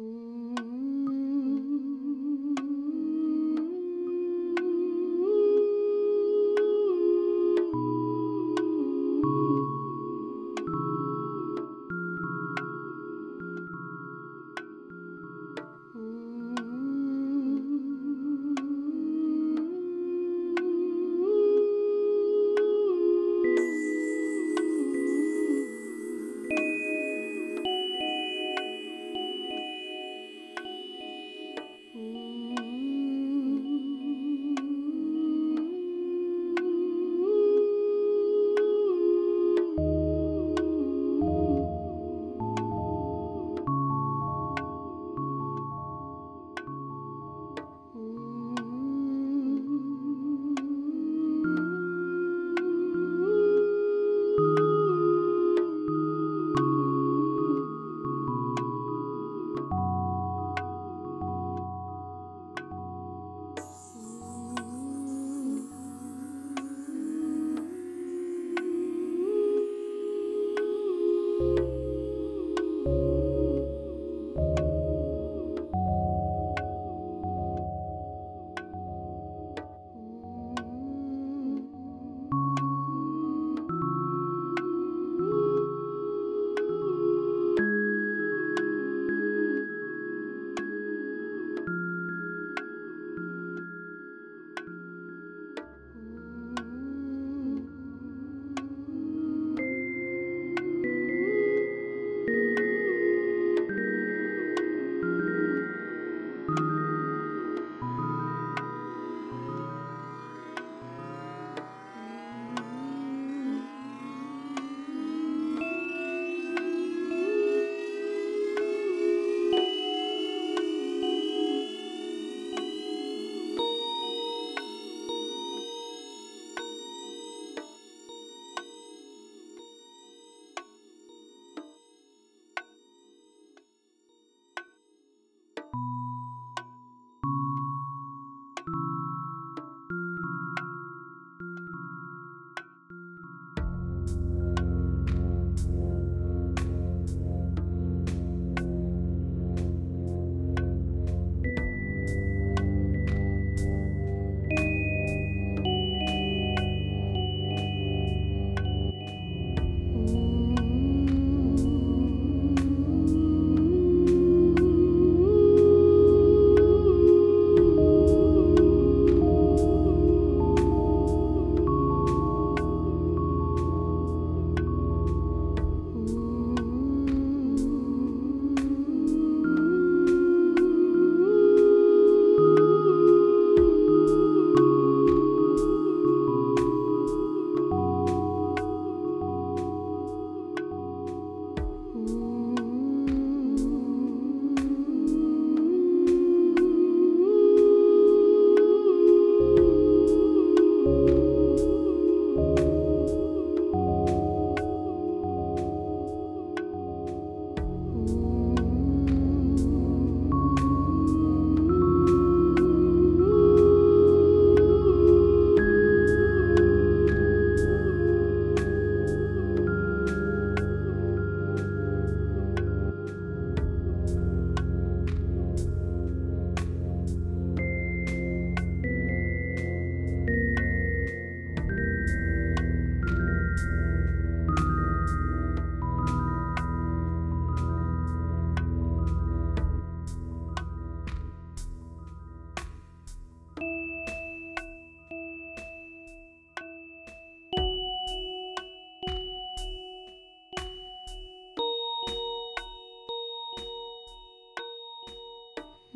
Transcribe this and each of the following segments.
Ooh.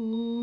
Ooh.